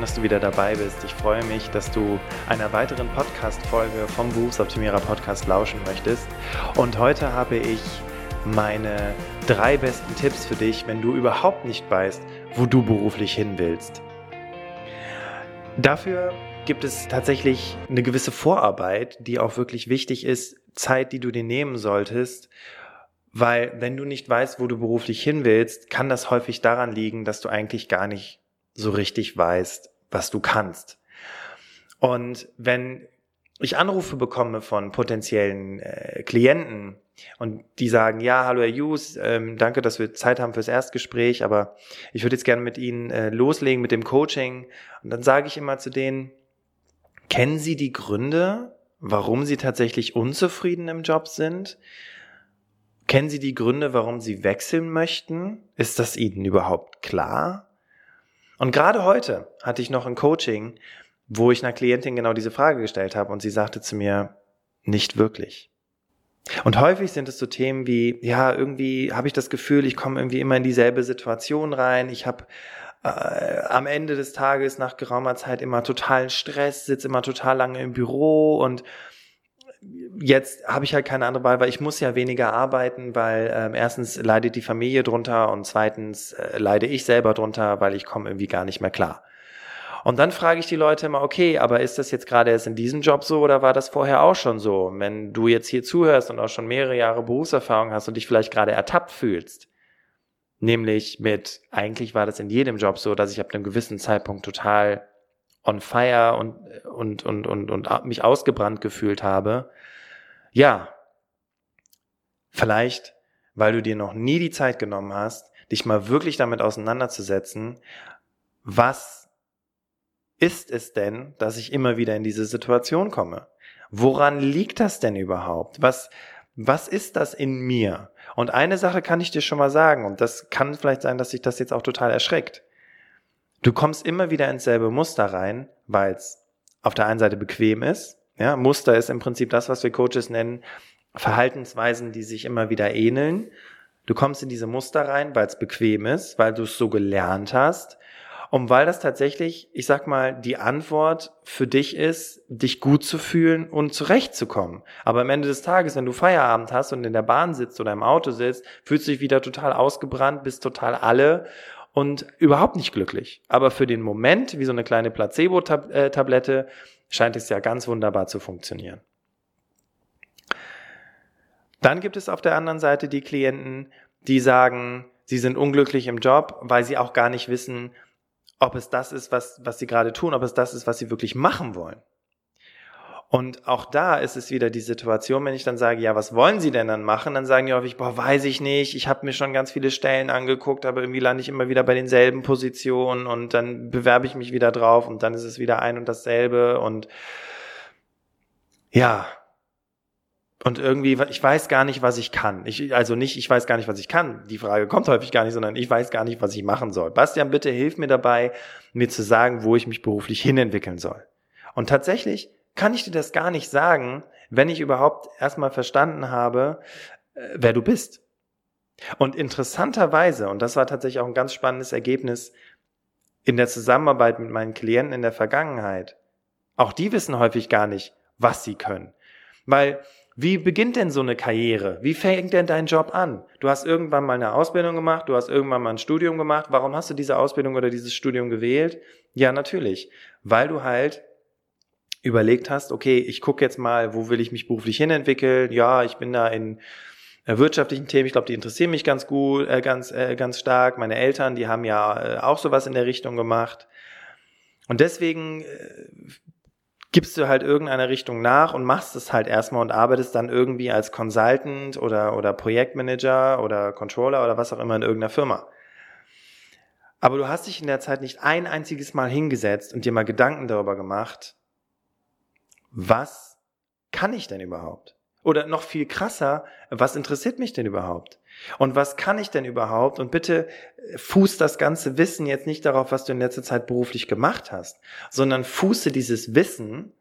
Schön, dass du wieder dabei bist. Ich freue mich, dass du einer weiteren Podcast-Folge vom Berufsoptimierer Podcast lauschen möchtest. Und heute habe ich meine drei besten Tipps für dich, wenn du überhaupt nicht weißt, wo du beruflich hin willst. Dafür gibt es tatsächlich eine gewisse Vorarbeit, die auch wirklich wichtig ist, Zeit, die du dir nehmen solltest, weil wenn du nicht weißt, wo du beruflich hin willst, kann das häufig daran liegen, dass du eigentlich gar nicht so richtig weißt, was du kannst. Und wenn ich Anrufe bekomme von potenziellen äh, Klienten und die sagen, ja, hallo Herr Hughes, ähm, danke, dass wir Zeit haben fürs Erstgespräch, aber ich würde jetzt gerne mit Ihnen äh, loslegen mit dem Coaching. Und dann sage ich immer zu denen, kennen Sie die Gründe, warum Sie tatsächlich unzufrieden im Job sind? Kennen Sie die Gründe, warum Sie wechseln möchten? Ist das Ihnen überhaupt klar? Und gerade heute hatte ich noch ein Coaching, wo ich einer Klientin genau diese Frage gestellt habe und sie sagte zu mir, nicht wirklich. Und häufig sind es so Themen wie, ja, irgendwie habe ich das Gefühl, ich komme irgendwie immer in dieselbe Situation rein, ich habe äh, am Ende des Tages nach geraumer Zeit immer totalen Stress, sitze immer total lange im Büro und jetzt habe ich halt keine andere Wahl, weil ich muss ja weniger arbeiten, weil ähm, erstens leidet die Familie drunter und zweitens äh, leide ich selber drunter, weil ich komme irgendwie gar nicht mehr klar. Und dann frage ich die Leute immer, okay, aber ist das jetzt gerade erst in diesem Job so oder war das vorher auch schon so? Wenn du jetzt hier zuhörst und auch schon mehrere Jahre Berufserfahrung hast und dich vielleicht gerade ertappt fühlst, nämlich mit, eigentlich war das in jedem Job so, dass ich ab einem gewissen Zeitpunkt total on fire und, und, und, und, und mich ausgebrannt gefühlt habe. Ja, vielleicht, weil du dir noch nie die Zeit genommen hast, dich mal wirklich damit auseinanderzusetzen, was ist es denn, dass ich immer wieder in diese Situation komme? Woran liegt das denn überhaupt? Was, was ist das in mir? Und eine Sache kann ich dir schon mal sagen, und das kann vielleicht sein, dass sich das jetzt auch total erschreckt. Du kommst immer wieder ins selbe Muster rein, weil es auf der einen Seite bequem ist. Ja, Muster ist im Prinzip das, was wir Coaches nennen, Verhaltensweisen, die sich immer wieder ähneln. Du kommst in diese Muster rein, weil es bequem ist, weil du es so gelernt hast und weil das tatsächlich, ich sag mal, die Antwort für dich ist, dich gut zu fühlen und zurechtzukommen. Aber am Ende des Tages, wenn du Feierabend hast und in der Bahn sitzt oder im Auto sitzt, fühlst du dich wieder total ausgebrannt, bist total alle und überhaupt nicht glücklich. Aber für den Moment, wie so eine kleine Placebo-Tablette, scheint es ja ganz wunderbar zu funktionieren. Dann gibt es auf der anderen Seite die Klienten, die sagen, sie sind unglücklich im Job, weil sie auch gar nicht wissen, ob es das ist, was, was sie gerade tun, ob es das ist, was sie wirklich machen wollen. Und auch da ist es wieder die Situation, wenn ich dann sage, ja, was wollen Sie denn dann machen? Dann sagen die häufig, boah, weiß ich nicht, ich habe mir schon ganz viele Stellen angeguckt, aber irgendwie lande ich immer wieder bei denselben Positionen und dann bewerbe ich mich wieder drauf und dann ist es wieder ein und dasselbe und ja. Und irgendwie, ich weiß gar nicht, was ich kann. Ich, also nicht, ich weiß gar nicht, was ich kann. Die Frage kommt häufig gar nicht, sondern ich weiß gar nicht, was ich machen soll. Bastian, bitte hilf mir dabei, mir zu sagen, wo ich mich beruflich hinentwickeln soll. Und tatsächlich kann ich dir das gar nicht sagen, wenn ich überhaupt erstmal verstanden habe, äh, wer du bist. Und interessanterweise, und das war tatsächlich auch ein ganz spannendes Ergebnis in der Zusammenarbeit mit meinen Klienten in der Vergangenheit, auch die wissen häufig gar nicht, was sie können. Weil wie beginnt denn so eine Karriere? Wie fängt denn dein Job an? Du hast irgendwann mal eine Ausbildung gemacht, du hast irgendwann mal ein Studium gemacht. Warum hast du diese Ausbildung oder dieses Studium gewählt? Ja, natürlich, weil du halt überlegt hast, okay, ich gucke jetzt mal, wo will ich mich beruflich hinentwickeln? Ja, ich bin da in äh, wirtschaftlichen Themen, ich glaube, die interessieren mich ganz gut, äh, ganz, äh, ganz stark. Meine Eltern, die haben ja äh, auch sowas in der Richtung gemacht. Und deswegen äh, gibst du halt irgendeiner Richtung nach und machst es halt erstmal und arbeitest dann irgendwie als Consultant oder, oder Projektmanager oder Controller oder was auch immer in irgendeiner Firma. Aber du hast dich in der Zeit nicht ein einziges Mal hingesetzt und dir mal Gedanken darüber gemacht, was kann ich denn überhaupt? Oder noch viel krasser, was interessiert mich denn überhaupt? Und was kann ich denn überhaupt? Und bitte äh, fuß das ganze Wissen jetzt nicht darauf, was du in letzter Zeit beruflich gemacht hast, sondern fuße dieses Wissen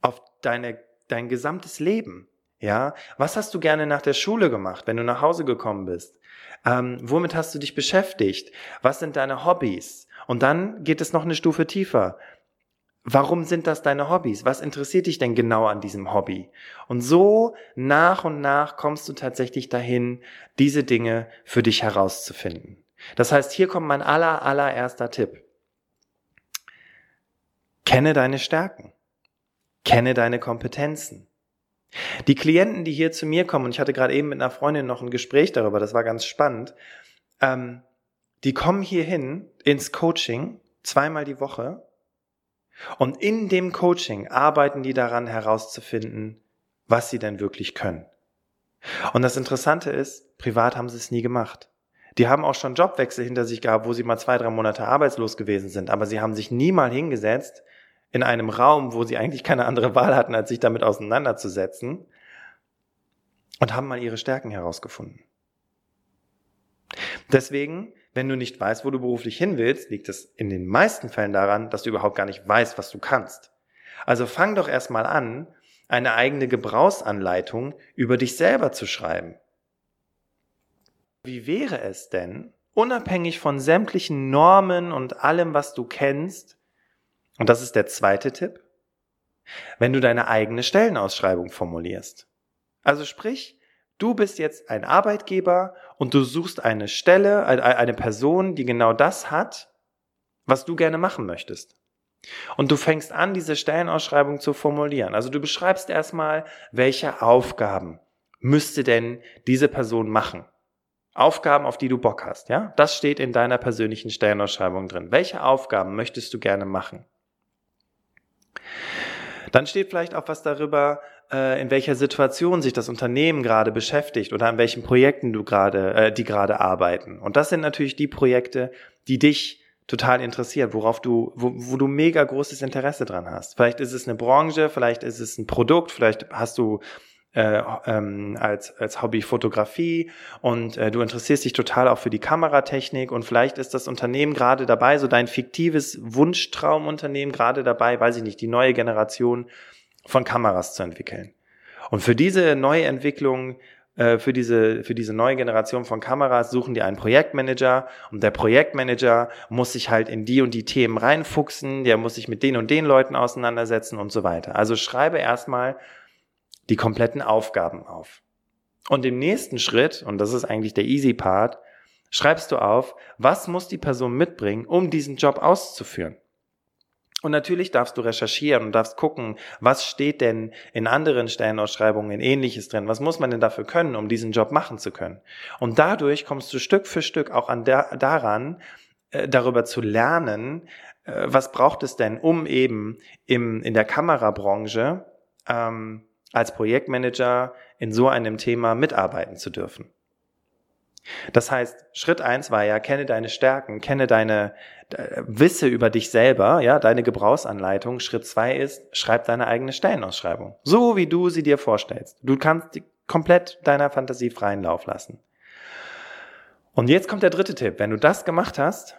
auf deine, dein gesamtes Leben. Ja, was hast du gerne nach der Schule gemacht, wenn du nach Hause gekommen bist? Ähm, womit hast du dich beschäftigt? Was sind deine Hobbys? Und dann geht es noch eine Stufe tiefer. Warum sind das deine Hobbys? Was interessiert dich denn genau an diesem Hobby? Und so nach und nach kommst du tatsächlich dahin, diese Dinge für dich herauszufinden. Das heißt, hier kommt mein aller, allererster Tipp. Kenne deine Stärken. Kenne deine Kompetenzen. Die Klienten, die hier zu mir kommen, und ich hatte gerade eben mit einer Freundin noch ein Gespräch darüber, das war ganz spannend, ähm, die kommen hierhin ins Coaching zweimal die Woche und in dem Coaching arbeiten die daran herauszufinden, was sie denn wirklich können. Und das Interessante ist, privat haben sie es nie gemacht. Die haben auch schon Jobwechsel hinter sich gehabt, wo sie mal zwei, drei Monate arbeitslos gewesen sind, aber sie haben sich nie mal hingesetzt in einem Raum, wo sie eigentlich keine andere Wahl hatten, als sich damit auseinanderzusetzen und haben mal ihre Stärken herausgefunden. Deswegen wenn du nicht weißt, wo du beruflich hin willst, liegt es in den meisten Fällen daran, dass du überhaupt gar nicht weißt, was du kannst. Also fang doch erstmal an, eine eigene Gebrauchsanleitung über dich selber zu schreiben. Wie wäre es denn, unabhängig von sämtlichen Normen und allem, was du kennst, und das ist der zweite Tipp, wenn du deine eigene Stellenausschreibung formulierst. Also sprich, Du bist jetzt ein Arbeitgeber und du suchst eine Stelle, eine Person, die genau das hat, was du gerne machen möchtest. Und du fängst an, diese Stellenausschreibung zu formulieren. Also du beschreibst erstmal, welche Aufgaben müsste denn diese Person machen. Aufgaben, auf die du Bock hast, ja? Das steht in deiner persönlichen Stellenausschreibung drin. Welche Aufgaben möchtest du gerne machen? Dann steht vielleicht auch was darüber, in welcher Situation sich das Unternehmen gerade beschäftigt oder an welchen Projekten du gerade, äh, die gerade arbeiten. Und das sind natürlich die Projekte, die dich total interessiert, worauf du, wo, wo du mega großes Interesse dran hast. Vielleicht ist es eine Branche, vielleicht ist es ein Produkt, vielleicht hast du äh, ähm, als, als Hobby Fotografie und äh, du interessierst dich total auch für die Kameratechnik und vielleicht ist das Unternehmen gerade dabei, so dein fiktives Wunschtraumunternehmen gerade dabei, weiß ich nicht, die neue Generation von Kameras zu entwickeln. Und für diese neue Entwicklung, äh, für diese, für diese neue Generation von Kameras suchen die einen Projektmanager und der Projektmanager muss sich halt in die und die Themen reinfuchsen, der muss sich mit den und den Leuten auseinandersetzen und so weiter. Also schreibe erstmal die kompletten Aufgaben auf. Und im nächsten Schritt, und das ist eigentlich der easy Part, schreibst du auf, was muss die Person mitbringen, um diesen Job auszuführen. Und natürlich darfst du recherchieren und darfst gucken, was steht denn in anderen Stellenausschreibungen ähnliches drin? Was muss man denn dafür können, um diesen Job machen zu können? Und dadurch kommst du Stück für Stück auch an der, daran, äh, darüber zu lernen, äh, was braucht es denn, um eben im, in der Kamerabranche ähm, als Projektmanager in so einem Thema mitarbeiten zu dürfen. Das heißt, Schritt eins war ja, kenne deine Stärken, kenne deine, äh, wisse über dich selber, ja, deine Gebrauchsanleitung. Schritt zwei ist, schreib deine eigene Stellenausschreibung. So wie du sie dir vorstellst. Du kannst komplett deiner Fantasie freien Lauf lassen. Und jetzt kommt der dritte Tipp. Wenn du das gemacht hast,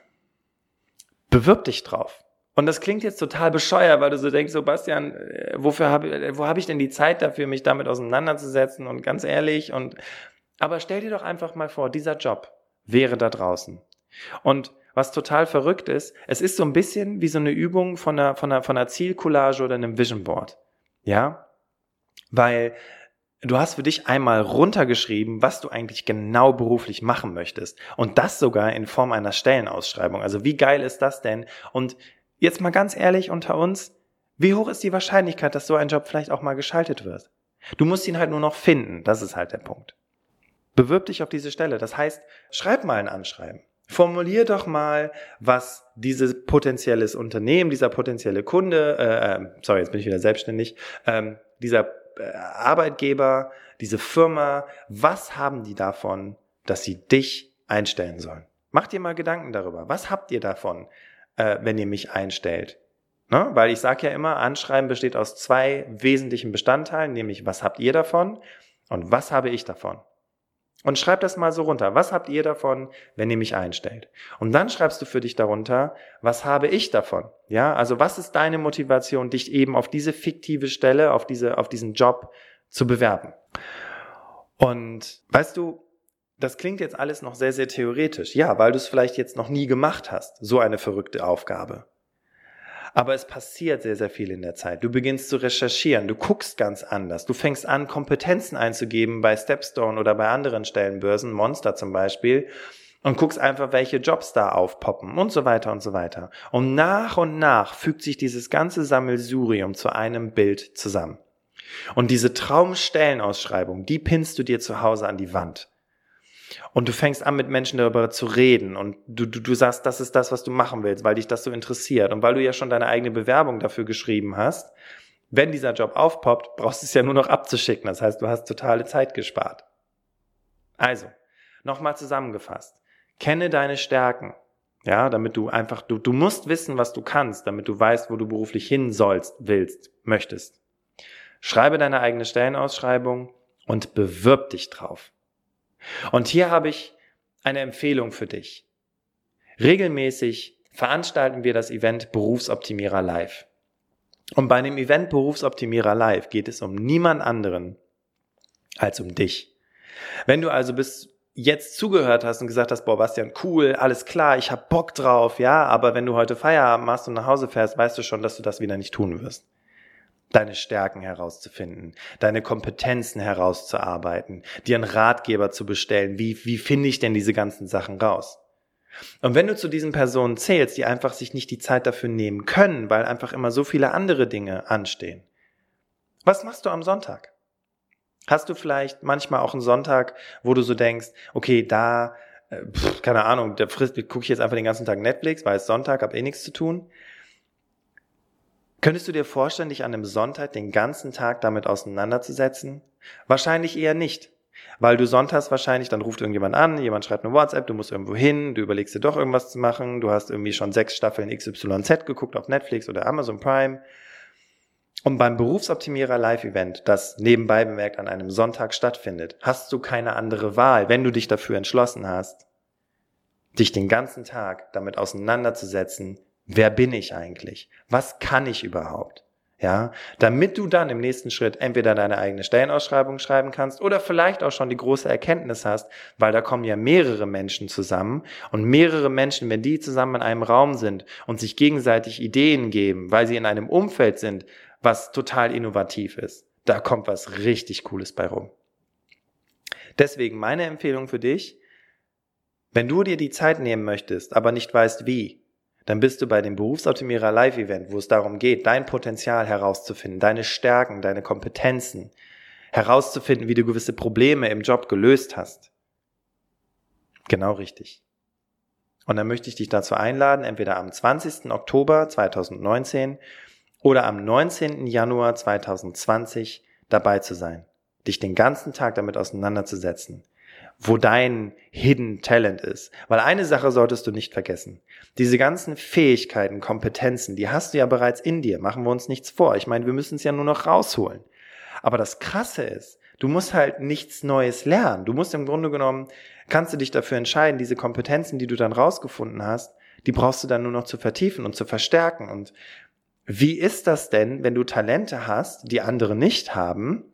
bewirb dich drauf. Und das klingt jetzt total bescheuert, weil du so denkst, Sebastian, äh, wofür habe, wo habe ich denn die Zeit dafür, mich damit auseinanderzusetzen? Und ganz ehrlich, und aber stell dir doch einfach mal vor, dieser Job wäre da draußen. Und was total verrückt ist, es ist so ein bisschen wie so eine Übung von einer, von einer, von einer Zielcollage oder einem Vision Board. Ja? Weil du hast für dich einmal runtergeschrieben, was du eigentlich genau beruflich machen möchtest. Und das sogar in Form einer Stellenausschreibung. Also wie geil ist das denn? Und jetzt mal ganz ehrlich unter uns, wie hoch ist die Wahrscheinlichkeit, dass so ein Job vielleicht auch mal geschaltet wird? Du musst ihn halt nur noch finden. Das ist halt der Punkt. Bewirb dich auf diese Stelle. Das heißt, schreib mal ein Anschreiben. Formulier doch mal, was dieses potenzielles Unternehmen, dieser potenzielle Kunde, äh, äh, sorry, jetzt bin ich wieder selbstständig, ähm, dieser äh, Arbeitgeber, diese Firma, was haben die davon, dass sie dich einstellen sollen? Mach dir mal Gedanken darüber. Was habt ihr davon, äh, wenn ihr mich einstellt? Ne? Weil ich sage ja immer, Anschreiben besteht aus zwei wesentlichen Bestandteilen, nämlich was habt ihr davon und was habe ich davon? Und schreib das mal so runter. Was habt ihr davon, wenn ihr mich einstellt? Und dann schreibst du für dich darunter, was habe ich davon? Ja, also was ist deine Motivation, dich eben auf diese fiktive Stelle, auf diese, auf diesen Job zu bewerben? Und weißt du, das klingt jetzt alles noch sehr, sehr theoretisch. Ja, weil du es vielleicht jetzt noch nie gemacht hast. So eine verrückte Aufgabe. Aber es passiert sehr, sehr viel in der Zeit. Du beginnst zu recherchieren, du guckst ganz anders, du fängst an, Kompetenzen einzugeben bei Stepstone oder bei anderen Stellenbörsen, Monster zum Beispiel, und guckst einfach, welche Jobs da aufpoppen und so weiter und so weiter. Und nach und nach fügt sich dieses ganze Sammelsurium zu einem Bild zusammen. Und diese Traumstellenausschreibung, die pinnst du dir zu Hause an die Wand. Und du fängst an, mit Menschen darüber zu reden und du, du, du sagst, das ist das, was du machen willst, weil dich das so interessiert und weil du ja schon deine eigene Bewerbung dafür geschrieben hast. Wenn dieser Job aufpoppt, brauchst du es ja nur noch abzuschicken. Das heißt, du hast totale Zeit gespart. Also, nochmal zusammengefasst. Kenne deine Stärken. Ja, damit du einfach, du, du musst wissen, was du kannst, damit du weißt, wo du beruflich hin sollst, willst, möchtest. Schreibe deine eigene Stellenausschreibung und bewirb dich drauf. Und hier habe ich eine Empfehlung für dich. Regelmäßig veranstalten wir das Event Berufsoptimierer Live. Und bei dem Event Berufsoptimierer Live geht es um niemand anderen als um dich. Wenn du also bis jetzt zugehört hast und gesagt hast, boah, Bastian, cool, alles klar, ich hab Bock drauf, ja, aber wenn du heute Feierabend machst und nach Hause fährst, weißt du schon, dass du das wieder nicht tun wirst deine Stärken herauszufinden, deine Kompetenzen herauszuarbeiten, dir einen Ratgeber zu bestellen. Wie, wie finde ich denn diese ganzen Sachen raus? Und wenn du zu diesen Personen zählst, die einfach sich nicht die Zeit dafür nehmen können, weil einfach immer so viele andere Dinge anstehen, was machst du am Sonntag? Hast du vielleicht manchmal auch einen Sonntag, wo du so denkst, okay, da, äh, pff, keine Ahnung, da gucke ich jetzt einfach den ganzen Tag Netflix, weil es Sonntag, hab eh nichts zu tun. Könntest du dir vorstellen, dich an einem Sonntag den ganzen Tag damit auseinanderzusetzen? Wahrscheinlich eher nicht. Weil du sonntags wahrscheinlich, dann ruft irgendjemand an, jemand schreibt eine WhatsApp, du musst irgendwo hin, du überlegst dir doch irgendwas zu machen, du hast irgendwie schon sechs Staffeln XYZ geguckt auf Netflix oder Amazon Prime. Und beim Berufsoptimierer Live-Event, das nebenbei bemerkt an einem Sonntag stattfindet, hast du keine andere Wahl, wenn du dich dafür entschlossen hast, dich den ganzen Tag damit auseinanderzusetzen, Wer bin ich eigentlich? Was kann ich überhaupt? Ja, damit du dann im nächsten Schritt entweder deine eigene Stellenausschreibung schreiben kannst oder vielleicht auch schon die große Erkenntnis hast, weil da kommen ja mehrere Menschen zusammen und mehrere Menschen, wenn die zusammen in einem Raum sind und sich gegenseitig Ideen geben, weil sie in einem Umfeld sind, was total innovativ ist, da kommt was richtig Cooles bei rum. Deswegen meine Empfehlung für dich, wenn du dir die Zeit nehmen möchtest, aber nicht weißt wie, dann bist du bei dem Berufsoptimierer Live-Event, wo es darum geht, dein Potenzial herauszufinden, deine Stärken, deine Kompetenzen, herauszufinden, wie du gewisse Probleme im Job gelöst hast. Genau richtig. Und dann möchte ich dich dazu einladen, entweder am 20. Oktober 2019 oder am 19. Januar 2020 dabei zu sein, dich den ganzen Tag damit auseinanderzusetzen, wo dein Hidden Talent ist. Weil eine Sache solltest du nicht vergessen. Diese ganzen Fähigkeiten, Kompetenzen, die hast du ja bereits in dir. Machen wir uns nichts vor. Ich meine, wir müssen es ja nur noch rausholen. Aber das Krasse ist, du musst halt nichts Neues lernen. Du musst im Grunde genommen, kannst du dich dafür entscheiden, diese Kompetenzen, die du dann rausgefunden hast, die brauchst du dann nur noch zu vertiefen und zu verstärken. Und wie ist das denn, wenn du Talente hast, die andere nicht haben,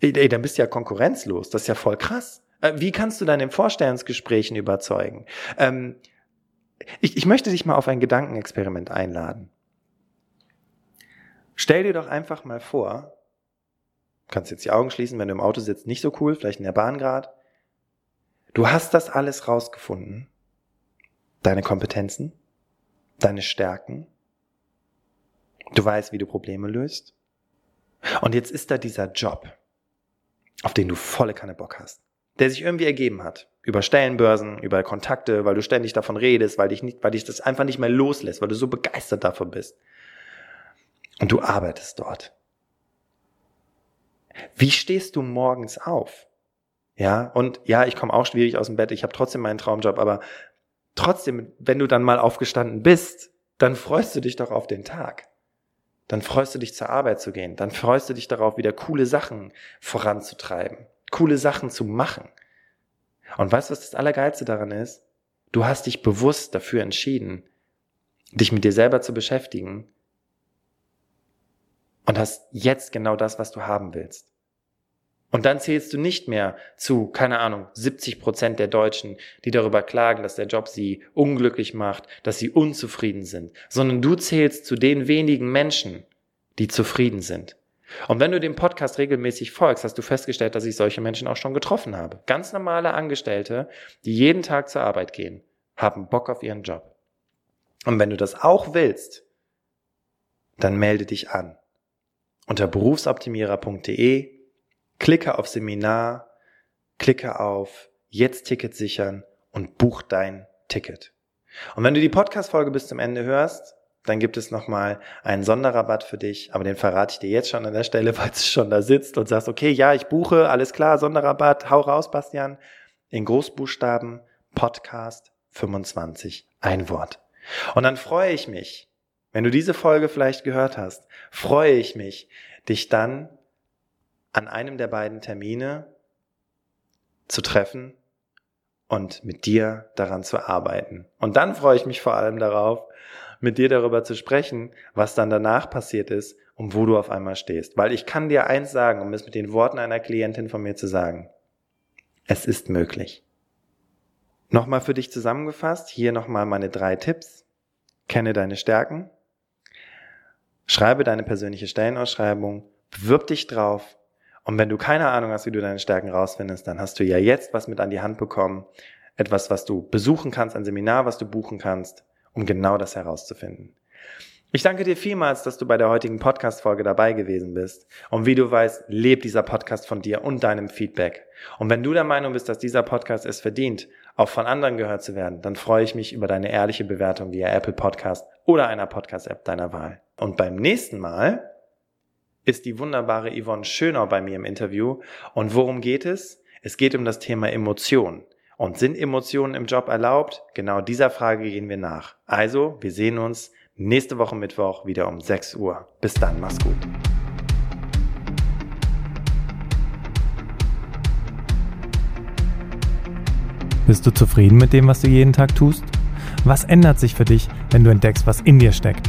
Ey, dann bist du ja konkurrenzlos. Das ist ja voll krass. Äh, wie kannst du dann in Vorstellungsgesprächen überzeugen? Ähm, ich, ich möchte dich mal auf ein Gedankenexperiment einladen. Stell dir doch einfach mal vor, kannst jetzt die Augen schließen, wenn du im Auto sitzt, nicht so cool, vielleicht in der Bahn gerade. Du hast das alles rausgefunden. Deine Kompetenzen, deine Stärken. Du weißt, wie du Probleme löst. Und jetzt ist da dieser Job auf den du volle Kanne Bock hast. der sich irgendwie ergeben hat. Über Stellenbörsen, über Kontakte, weil du ständig davon redest, weil dich nicht, weil dich das einfach nicht mehr loslässt, weil du so begeistert davon bist. Und du arbeitest dort. Wie stehst du morgens auf? Ja, und ja, ich komme auch schwierig aus dem Bett, ich habe trotzdem meinen Traumjob, aber trotzdem, wenn du dann mal aufgestanden bist, dann freust du dich doch auf den Tag. Dann freust du dich zur Arbeit zu gehen. Dann freust du dich darauf, wieder coole Sachen voranzutreiben, coole Sachen zu machen. Und weißt du, was das Allergeilste daran ist? Du hast dich bewusst dafür entschieden, dich mit dir selber zu beschäftigen und hast jetzt genau das, was du haben willst. Und dann zählst du nicht mehr zu, keine Ahnung, 70 Prozent der Deutschen, die darüber klagen, dass der Job sie unglücklich macht, dass sie unzufrieden sind, sondern du zählst zu den wenigen Menschen, die zufrieden sind. Und wenn du dem Podcast regelmäßig folgst, hast du festgestellt, dass ich solche Menschen auch schon getroffen habe. Ganz normale Angestellte, die jeden Tag zur Arbeit gehen, haben Bock auf ihren Job. Und wenn du das auch willst, dann melde dich an. Unter berufsoptimierer.de Klicke auf Seminar, klicke auf Jetzt Ticket sichern und buch dein Ticket. Und wenn du die Podcast-Folge bis zum Ende hörst, dann gibt es nochmal einen Sonderrabatt für dich, aber den verrate ich dir jetzt schon an der Stelle, falls du schon da sitzt und sagst, okay, ja, ich buche, alles klar, Sonderrabatt, hau raus, Bastian. In Großbuchstaben, Podcast 25, ein Wort. Und dann freue ich mich, wenn du diese Folge vielleicht gehört hast, freue ich mich, dich dann an einem der beiden Termine zu treffen und mit dir daran zu arbeiten. Und dann freue ich mich vor allem darauf, mit dir darüber zu sprechen, was dann danach passiert ist und wo du auf einmal stehst. Weil ich kann dir eins sagen, um es mit den Worten einer Klientin von mir zu sagen. Es ist möglich. Nochmal für dich zusammengefasst, hier nochmal meine drei Tipps. Kenne deine Stärken. Schreibe deine persönliche Stellenausschreibung. Bewirb dich drauf und wenn du keine Ahnung hast, wie du deine Stärken rausfindest, dann hast du ja jetzt was mit an die Hand bekommen. Etwas, was du besuchen kannst, ein Seminar, was du buchen kannst, um genau das herauszufinden. Ich danke dir vielmals, dass du bei der heutigen Podcast-Folge dabei gewesen bist. Und wie du weißt, lebt dieser Podcast von dir und deinem Feedback. Und wenn du der Meinung bist, dass dieser Podcast es verdient, auch von anderen gehört zu werden, dann freue ich mich über deine ehrliche Bewertung via Apple Podcast oder einer Podcast-App deiner Wahl. Und beim nächsten Mal ist die wunderbare Yvonne Schönau bei mir im Interview. Und worum geht es? Es geht um das Thema Emotionen. Und sind Emotionen im Job erlaubt? Genau dieser Frage gehen wir nach. Also, wir sehen uns nächste Woche Mittwoch wieder um 6 Uhr. Bis dann, mach's gut. Bist du zufrieden mit dem, was du jeden Tag tust? Was ändert sich für dich, wenn du entdeckst, was in dir steckt?